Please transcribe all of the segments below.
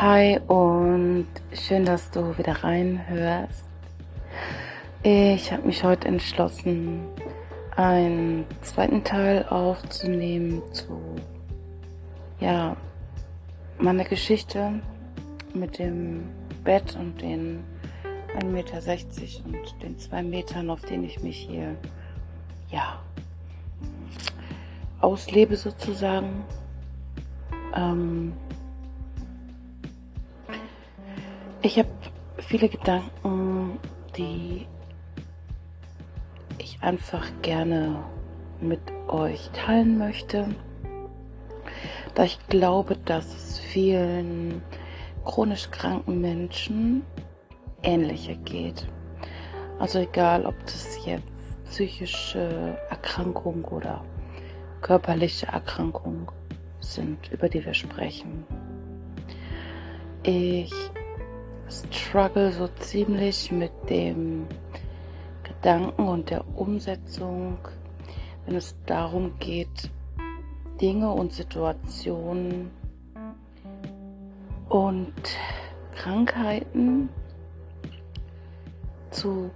Hi und schön, dass du wieder reinhörst. Ich habe mich heute entschlossen, einen zweiten Teil aufzunehmen zu ja, meiner Geschichte mit dem Bett und den 1,60 Meter und den 2 Metern, auf denen ich mich hier ja auslebe sozusagen. Ähm, ich habe viele Gedanken, die ich einfach gerne mit euch teilen möchte, da ich glaube, dass es vielen chronisch kranken Menschen ähnlicher geht. Also egal, ob das jetzt psychische Erkrankung oder körperliche Erkrankung sind, über die wir sprechen. Ich struggle so ziemlich mit dem Gedanken und der Umsetzung, wenn es darum geht, Dinge und Situationen und Krankheiten zu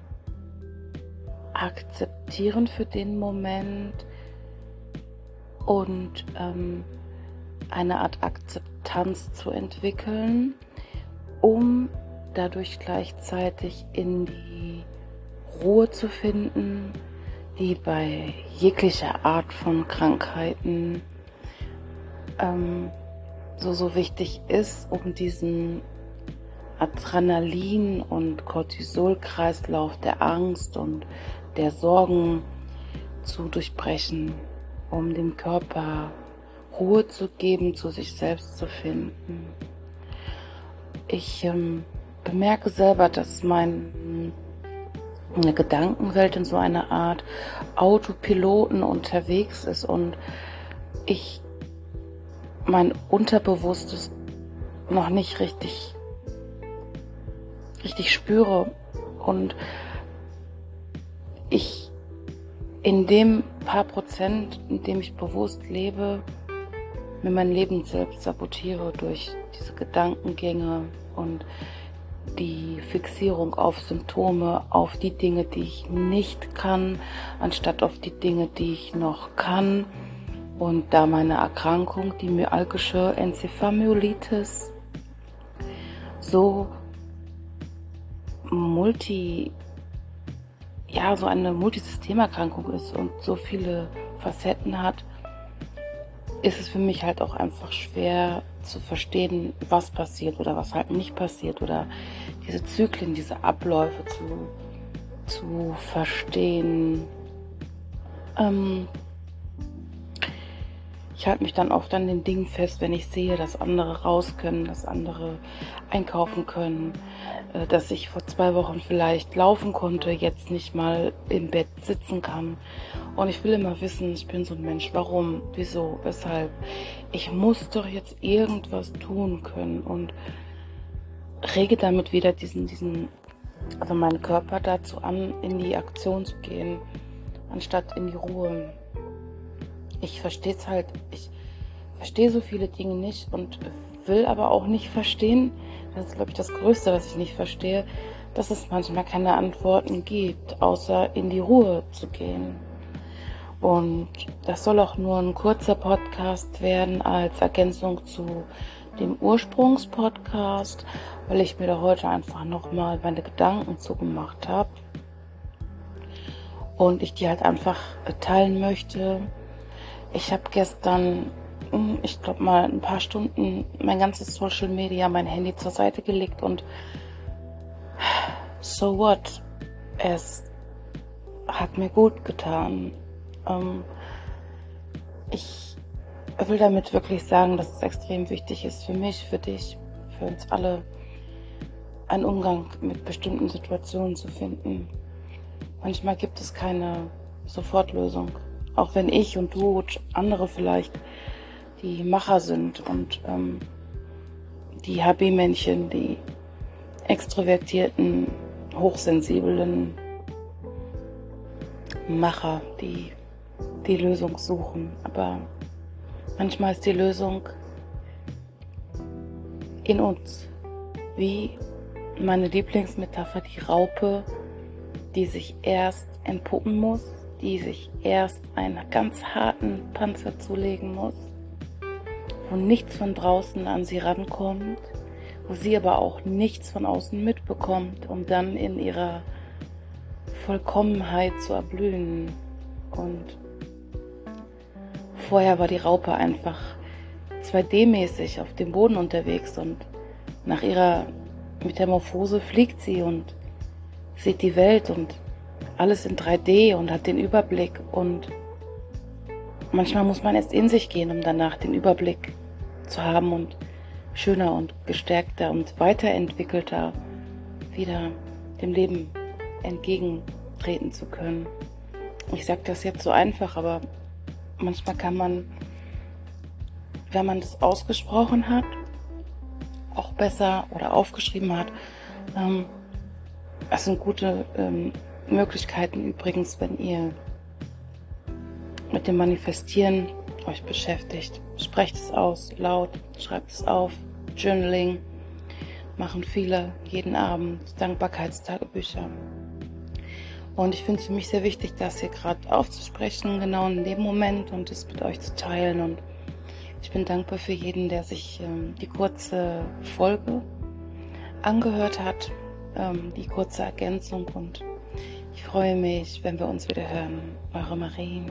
akzeptieren für den Moment und ähm, eine Art Akzeptanz zu entwickeln, um dadurch gleichzeitig in die Ruhe zu finden, die bei jeglicher Art von Krankheiten ähm, so, so wichtig ist, um diesen Adrenalin- und Cortisolkreislauf der Angst und der Sorgen zu durchbrechen, um dem Körper Ruhe zu geben, zu sich selbst zu finden. Ich ähm, bemerke selber, dass mein eine Gedankenwelt in so einer Art Autopiloten unterwegs ist und ich mein Unterbewusstes noch nicht richtig richtig spüre und ich in dem paar Prozent, in dem ich bewusst lebe, mir mein Leben selbst sabotiere durch diese Gedankengänge und die Fixierung auf Symptome, auf die Dinge, die ich nicht kann, anstatt auf die Dinge, die ich noch kann. Und da meine Erkrankung, die myalgische Enzephalmyelitis, so multi, ja, so eine Multisystemerkrankung ist und so viele Facetten hat, ist es für mich halt auch einfach schwer zu verstehen, was passiert oder was halt nicht passiert oder diese Zyklen, diese Abläufe zu, zu verstehen. Ähm, ich halte mich dann oft an den Dingen fest, wenn ich sehe, dass andere raus können, dass andere einkaufen können, äh, dass ich vor zwei Wochen vielleicht laufen konnte, jetzt nicht mal im Bett sitzen kann. Und ich will immer wissen, ich bin so ein Mensch, warum, wieso, weshalb. Ich muss doch jetzt irgendwas tun können und rege damit wieder diesen, diesen, also meinen Körper dazu an, in die Aktion zu gehen, anstatt in die Ruhe ich verstehe es halt, ich verstehe so viele Dinge nicht und will aber auch nicht verstehen. Das ist, glaube ich, das Größte, was ich nicht verstehe, dass es manchmal keine Antworten gibt, außer in die Ruhe zu gehen. Und das soll auch nur ein kurzer Podcast werden als Ergänzung zu dem Ursprungspodcast, weil ich mir da heute einfach nochmal meine Gedanken zugemacht habe und ich die halt einfach teilen möchte ich habe gestern, hm, ich glaube mal ein paar Stunden mein ganzes Social Media, mein Handy zur Seite gelegt und so what? Es hat mir gut getan. Ähm, ich will damit wirklich sagen, dass es extrem wichtig ist für mich, für dich, für uns alle, einen Umgang mit bestimmten Situationen zu finden. Manchmal gibt es keine Sofortlösung. Auch wenn ich und du und andere vielleicht die Macher sind und ähm, die HB-Männchen, die extrovertierten, hochsensiblen Macher, die die Lösung suchen. Aber manchmal ist die Lösung in uns. Wie meine Lieblingsmetapher, die Raupe, die sich erst entpuppen muss, die sich erst einen ganz harten Panzer zulegen muss, wo nichts von draußen an sie rankommt, wo sie aber auch nichts von außen mitbekommt, um dann in ihrer Vollkommenheit zu erblühen. Und vorher war die Raupe einfach 2D-mäßig auf dem Boden unterwegs und nach ihrer Metamorphose fliegt sie und sieht die Welt und alles in 3D und hat den Überblick und manchmal muss man erst in sich gehen, um danach den Überblick zu haben und schöner und gestärkter und weiterentwickelter wieder dem Leben entgegentreten zu können. Ich sage das jetzt so einfach, aber manchmal kann man, wenn man das ausgesprochen hat, auch besser oder aufgeschrieben hat. Ähm, das sind gute ähm, Möglichkeiten übrigens, wenn ihr mit dem Manifestieren euch beschäftigt. Sprecht es aus, laut, schreibt es auf. Journaling machen viele jeden Abend, Dankbarkeitstagebücher. Und ich finde es für mich sehr wichtig, das hier gerade aufzusprechen, genau in dem Moment und es mit euch zu teilen. Und ich bin dankbar für jeden, der sich ähm, die kurze Folge angehört hat, ähm, die kurze Ergänzung. Und ich freue mich, wenn wir uns wieder hören. Eure Marien.